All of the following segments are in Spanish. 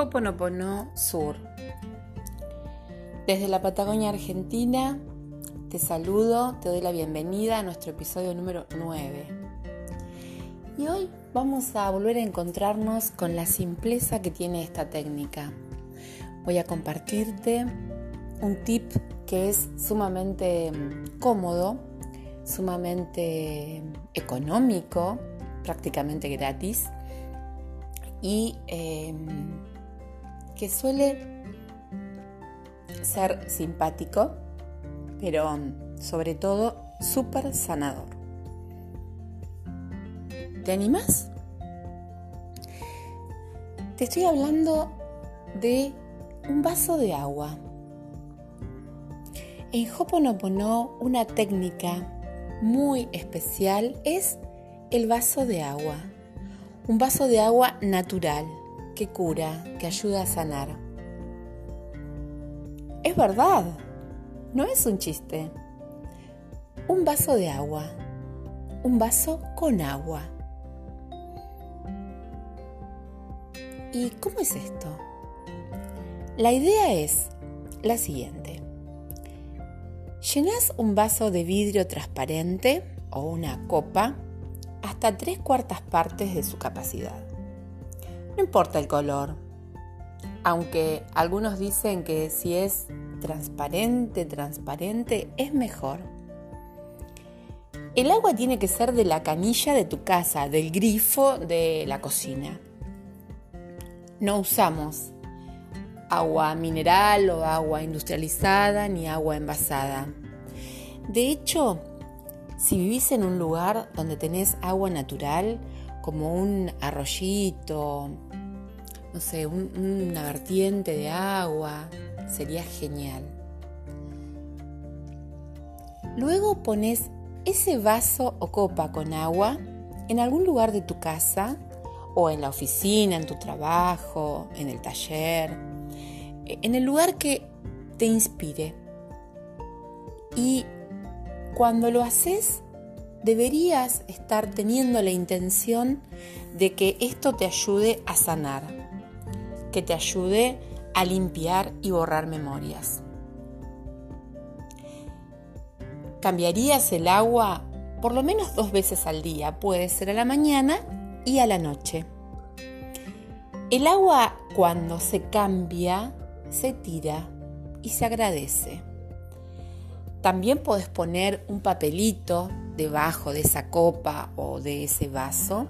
Hoponopono Sur. Desde la Patagonia Argentina te saludo, te doy la bienvenida a nuestro episodio número 9. Y hoy vamos a volver a encontrarnos con la simpleza que tiene esta técnica. Voy a compartirte un tip que es sumamente mm, cómodo, sumamente económico, prácticamente gratis y em, que suele ser simpático, pero sobre todo súper sanador. ¿Te animas? Te estoy hablando de un vaso de agua. En Hoponopono, una técnica muy especial es el vaso de agua. Un vaso de agua natural que cura, que ayuda a sanar. Es verdad, no es un chiste. Un vaso de agua, un vaso con agua. ¿Y cómo es esto? La idea es la siguiente. Llenas un vaso de vidrio transparente o una copa hasta tres cuartas partes de su capacidad. No importa el color, aunque algunos dicen que si es transparente, transparente, es mejor. El agua tiene que ser de la canilla de tu casa, del grifo de la cocina. No usamos agua mineral o agua industrializada ni agua envasada. De hecho, si vivís en un lugar donde tenés agua natural, como un arroyito, no sé, una vertiente de agua, sería genial. Luego pones ese vaso o copa con agua en algún lugar de tu casa o en la oficina, en tu trabajo, en el taller, en el lugar que te inspire. Y cuando lo haces, deberías estar teniendo la intención de que esto te ayude a sanar, que te ayude a limpiar y borrar memorias. Cambiarías el agua por lo menos dos veces al día, puede ser a la mañana y a la noche. El agua cuando se cambia, se tira y se agradece. También puedes poner un papelito debajo de esa copa o de ese vaso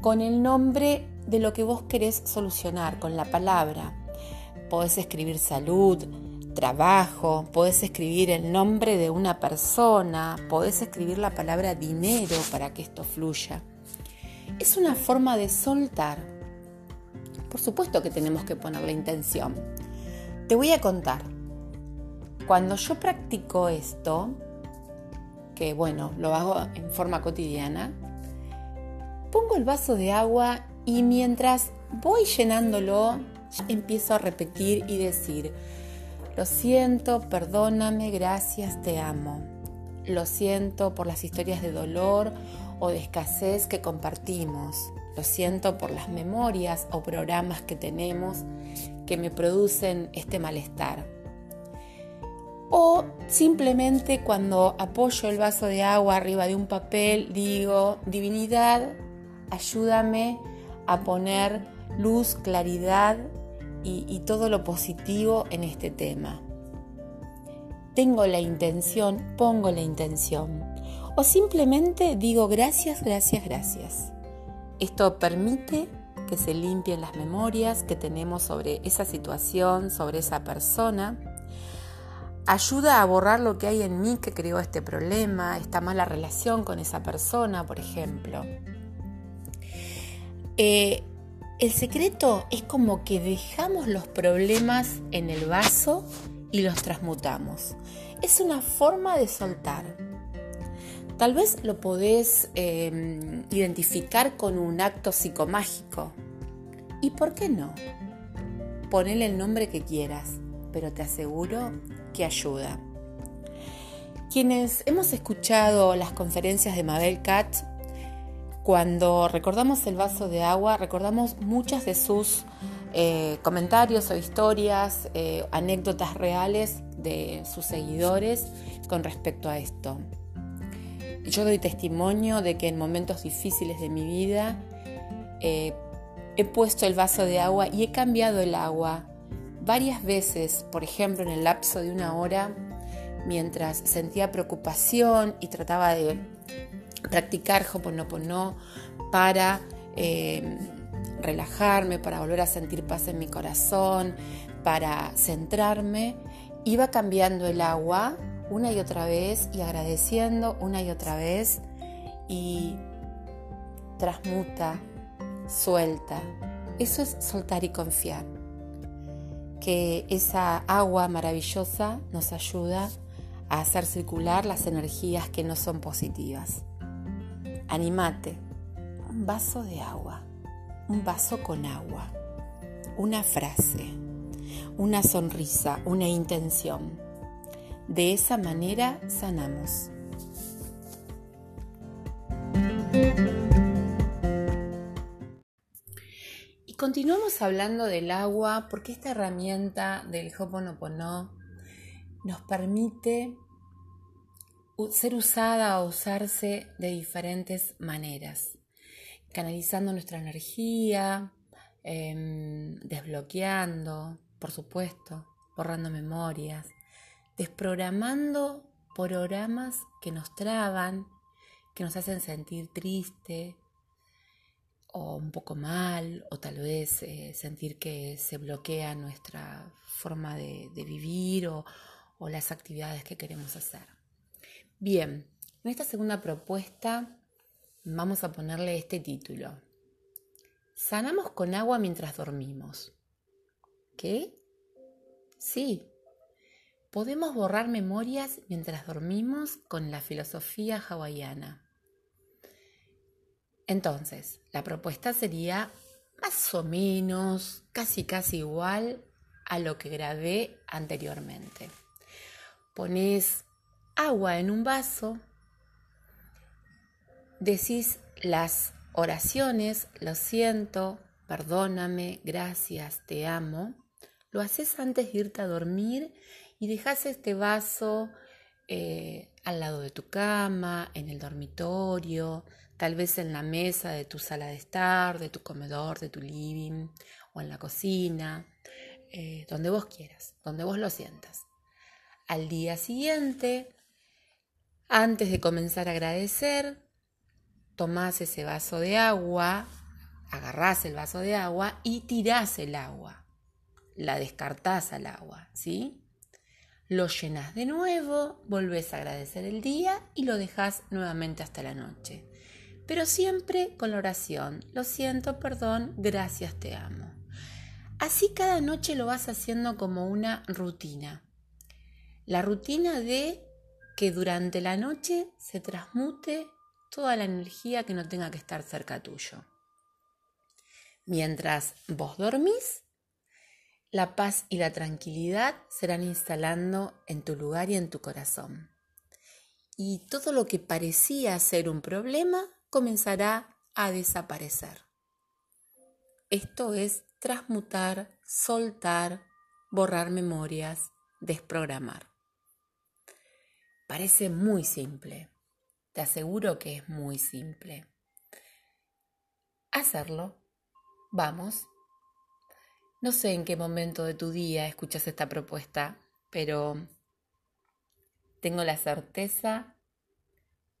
con el nombre de lo que vos querés solucionar, con la palabra. Podés escribir salud, trabajo, podés escribir el nombre de una persona, podés escribir la palabra dinero para que esto fluya. Es una forma de soltar. Por supuesto que tenemos que poner la intención. Te voy a contar. Cuando yo practico esto, que bueno, lo hago en forma cotidiana, pongo el vaso de agua y mientras voy llenándolo, empiezo a repetir y decir, lo siento, perdóname, gracias, te amo. Lo siento por las historias de dolor o de escasez que compartimos. Lo siento por las memorias o programas que tenemos que me producen este malestar o simplemente cuando apoyo el vaso de agua arriba de un papel digo, divinidad, ayúdame a poner luz, claridad y, todo lo positivo en este tema. Tengo la intención, pongo la intención. O simplemente digo gracias, gracias, gracias. Esto permite que se limpien las memorias que tenemos sobre esa situación, sobre esa persona ayuda a borrar lo que hay en mí que creó este problema, esta mala relación con esa persona, por ejemplo. Eh, el secreto es como que dejamos los problemas en el vaso y los transmutamos. Es una forma de soltar. Tal vez lo podés em, identificar con un acto psicomágico. ¿Y por qué no? Ponele el nombre que quieras, pero te aseguro ayuda. Quienes hemos escuchado las conferencias de Mabel Katz, cuando recordamos el vaso de agua, recordamos muchas de sus eh, comentarios o historias, eh, anécdotas reales de sus seguidores con respecto a esto. Yo doy testimonio de que en momentos difíciles de mi vida eh, he puesto el vaso de agua y he cambiado el agua varias veces, por ejemplo en el lapso de una hora, mientras sentía preocupación y trataba de practicar Hoponopono para eh, relajarme, para volver a sentir paz en mi corazón, para centrarme, iba cambiando el agua una y otra vez y agradeciendo una y otra vez y transmuta, suelta. Eso es soltar y confiar. Que esa agua maravillosa nos ayuda a hacer circular las energías que no son positivas. Animate, un vaso de agua, un vaso con agua, una frase, una sonrisa, una intención. De esa manera sanamos. Continuamos hablando del agua porque esta herramienta del Hoponopono nos permite ser usada o usarse de diferentes maneras, canalizando nuestra energía, em, desbloqueando, por supuesto, borrando memorias, desprogramando programas que nos traban, que nos hacen sentir triste o un poco mal, o tal vez eh, sentir que se bloquea nuestra forma de, vivir o las actividades que queremos hacer. Bien, en esta segunda propuesta vamos a ponerle este título. Sanamos con agua mientras dormimos. ¿Qué? Sí. Podemos borrar memorias mientras dormimos con la filosofía hawaiana. Entonces, la propuesta sería más o menos, casi casi igual a lo que grabé anteriormente. Pones agua en un vaso, decís las oraciones, lo siento, perdóname, gracias, te amo, lo haces antes de irte a dormir y dejas este vaso eh, al lado de tu cama, en el dormitorio, tal vez en la mesa de tu sala de estar, de tu comedor, de tu living o en la cocina, eh, donde vos quieras, donde vos lo sientas. Al día siguiente antes de comenzar a agradecer, tomás ese vaso de agua, agarrás el vaso de agua y tirás el agua. La descartás al agua, ¿sí? Lo llenas de nuevo, volvés a agradecer el día y lo dejás nuevamente hasta la noche. Pero siempre con la oración, lo siento, perdón, gracias, te amo. Así cada noche lo vas haciendo como una rutina. La rutina de que durante la noche se transmute toda la energía que no tenga que estar cerca tuyo. Mientras vos dormís, la paz y la tranquilidad serán instalando en tu lugar y en tu corazón. Y todo lo que parecía ser un problema comenzará a desaparecer. Esto es transmutar, soltar, borrar memorias, desprogramar. Parece muy simple. Te aseguro que es muy simple. Hacerlo. Vamos. No sé en qué momento de tu día escuchas esta propuesta, pero tengo la certeza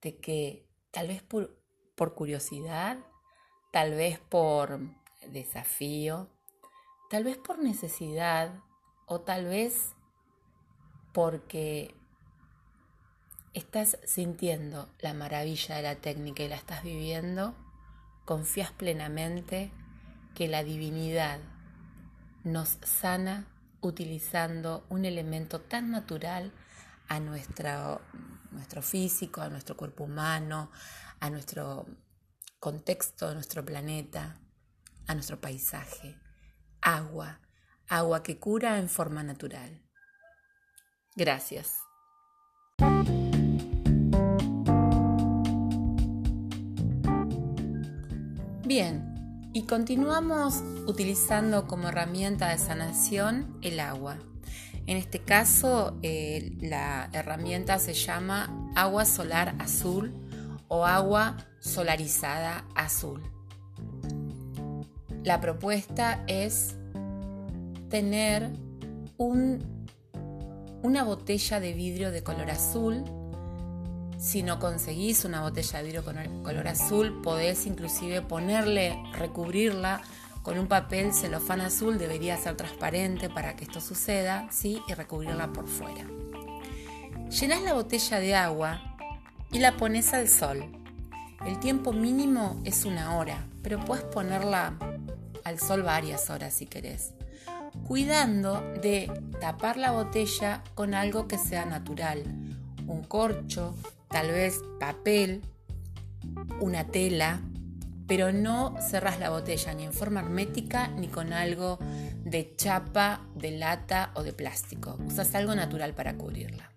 de que tal vez por, por curiosidad, tal vez por desafío, tal vez por necesidad o tal vez porque estás sintiendo la maravilla de la técnica y la estás viviendo, confías plenamente que la divinidad nos sana utilizando un elemento tan natural a nuestro, nuestro físico, a nuestro cuerpo humano, a nuestro contexto, a nuestro planeta, a nuestro paisaje. Agua, agua que cura en forma natural. Gracias. Bien, Y continuamos utilizando como herramienta de sanación el agua. En este caso, eh, la herramienta se llama agua solar azul o agua solarizada azul. La propuesta es tener una botella de vidrio de color azul. Si no conseguís una botella de vidrio con color azul, podés inclusive ponerle, recubrirla con un papel celofán azul, debería ser transparente para que esto suceda, ¿sí? y recubrirla por fuera. Llenas la botella de agua y la pones al sol. El tiempo mínimo es una hora, pero puedes ponerla al sol varias horas si querés, cuidando de tapar la botella con algo que sea natural, un corcho, tal vez papel, una tela, pero no cerras la botella ni en forma hermética ni con algo de chapa, de lata o de plástico. Usas algo natural para cubrirla.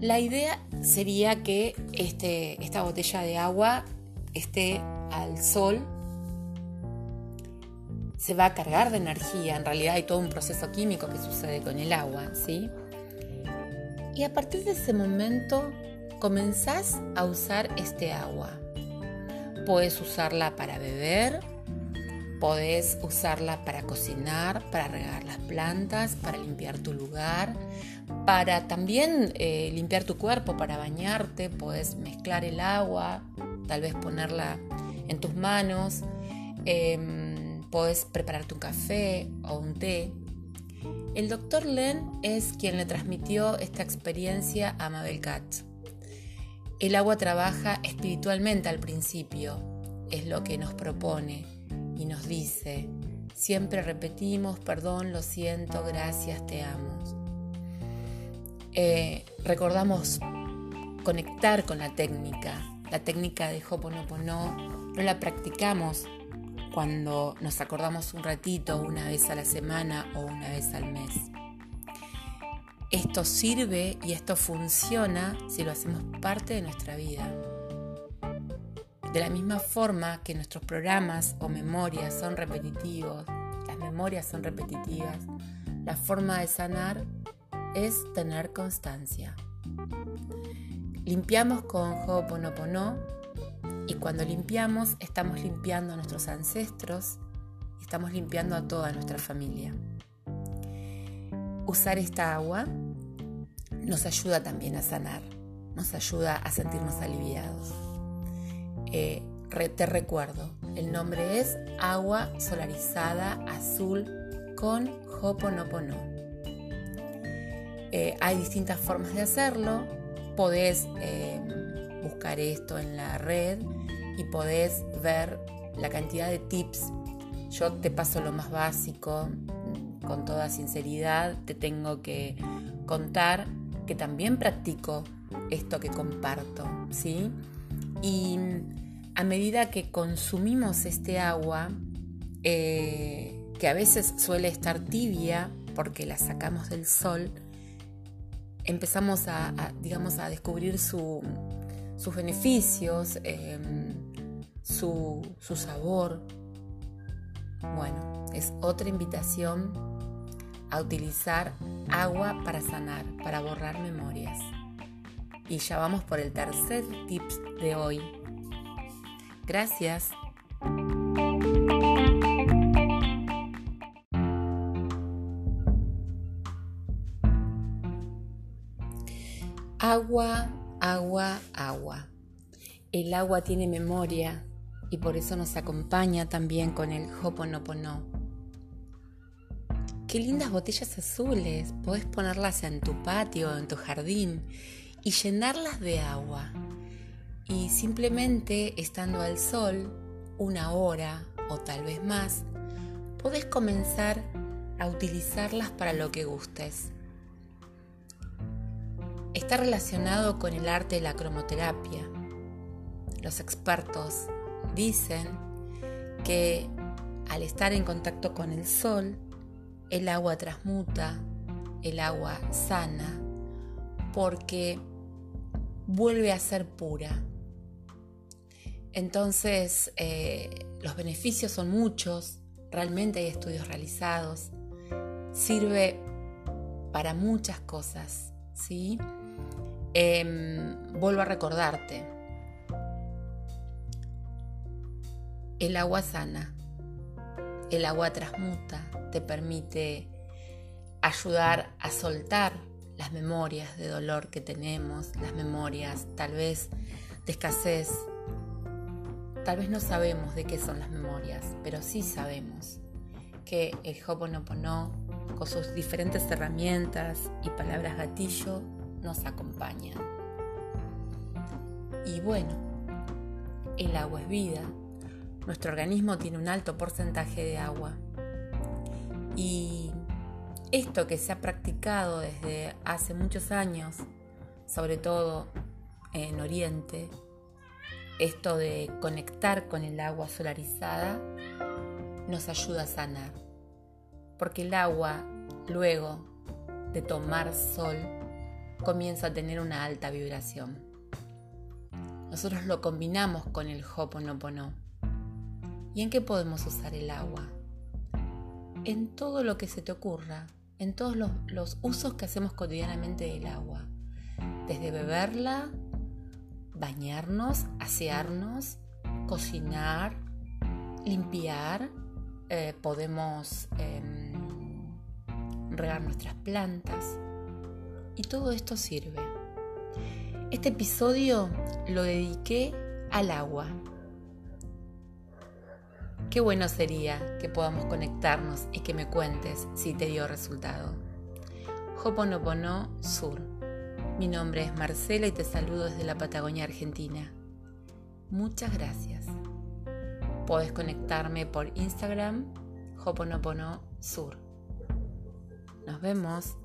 La idea sería que este, esta botella de agua esté al sol se va a cargar de energía. En realidad hay todo un proceso químico que sucede con el agua, ¿sí? Y a partir de ese momento comenzás a usar este agua. Puedes usarla para beber, podés usarla para cocinar, para regar las plantas, para limpiar tu lugar, para también eh, limpiar tu cuerpo, para bañarte, puedes mezclar el agua, tal vez ponerla en tus manos. Em, Puedes prepararte un café o un té. El doctor Len es quien le transmitió esta experiencia a Mabel Katz. El agua trabaja espiritualmente al principio, es lo que nos propone y nos dice, siempre repetimos, perdón, lo siento, gracias, te amo. Eh, recordamos conectar con la técnica, la técnica de Hoponopono, no la practicamos cuando nos acordamos un ratito, una vez a la semana o una vez al mes. Esto sirve y esto funciona si lo hacemos parte de nuestra vida. De la misma forma que nuestros programas o memorias son repetitivos, las memorias son repetitivas, la forma de sanar es tener constancia. Limpiamos con Ho'oponopono y cuando limpiamos, estamos limpiando a nuestros ancestros estamos limpiando a toda nuestra familia. Usar esta agua nos ayuda también a sanar, nos ayuda a sentirnos aliviados. Eh, te recuerdo, el nombre es agua solarizada azul con Hoponopono. Eh, hay distintas formas de hacerlo. Podés eh, buscar esto en la red y podés ver la cantidad de tips. Yo te paso lo más básico, con toda sinceridad, te tengo que contar que también practico esto que comparto, ¿sí? Y a medida que consumimos este agua, eh, que a veces suele estar tibia porque la sacamos del sol, empezamos a digamos, a descubrir su, sus beneficios, em, su, su sabor. Bueno, es otra invitación a utilizar agua para sanar, para borrar memorias. Y ya vamos por el tercer tips de hoy. Gracias. Agua agua, agua. El agua tiene memoria y por eso nos acompaña también con el Hoponopono. Qué lindas botellas azules, podés ponerlas en tu patio, en tu jardín y llenarlas de agua. Y simplemente estando al sol una hora o tal vez más, podés comenzar a utilizarlas para lo que gustes está relacionado con el arte de la cromoterapia. Los expertos dicen que al estar en contacto con el sol, el agua transmuta, el agua sana, porque vuelve a ser pura. Entonces, eh, los beneficios son muchos, realmente hay estudios realizados, sirve para muchas cosas, ¿sí? Em, vuelvo a recordarte, el agua sana, el agua transmuta, te permite ayudar a soltar las memorias de dolor que tenemos, las memorias tal vez de escasez. Tal vez no sabemos de qué son las memorias, pero sí sabemos que el Hoponopono, con sus diferentes herramientas y palabras gatillo, nos acompañan. Y bueno, el agua es vida. Nuestro organismo tiene un alto porcentaje de agua. Y esto que se ha practicado desde hace muchos años, sobre todo en Oriente, esto de conectar con el agua solarizada, nos ayuda a sanar. Porque el agua, luego de tomar sol, comienza a tener una alta vibración. Nosotros lo combinamos con el Hoponopono. ¿Y en qué podemos usar el agua? En todo lo que se te ocurra en todos los, usos que hacemos cotidianamente del agua. Desde beberla, bañarnos, asearnos, cocinar, limpiar, eh, podemos em, regar nuestras plantas y todo esto sirve. Este episodio lo dediqué al agua, Qué bueno sería que podamos conectarnos y que me cuentes si te dio resultado. Hoponopono Sur. Mi nombre es Marcela y te saludo desde la Patagonia Argentina. Muchas gracias. Puedes conectarme por Instagram Hoponopono Sur. Nos vemos.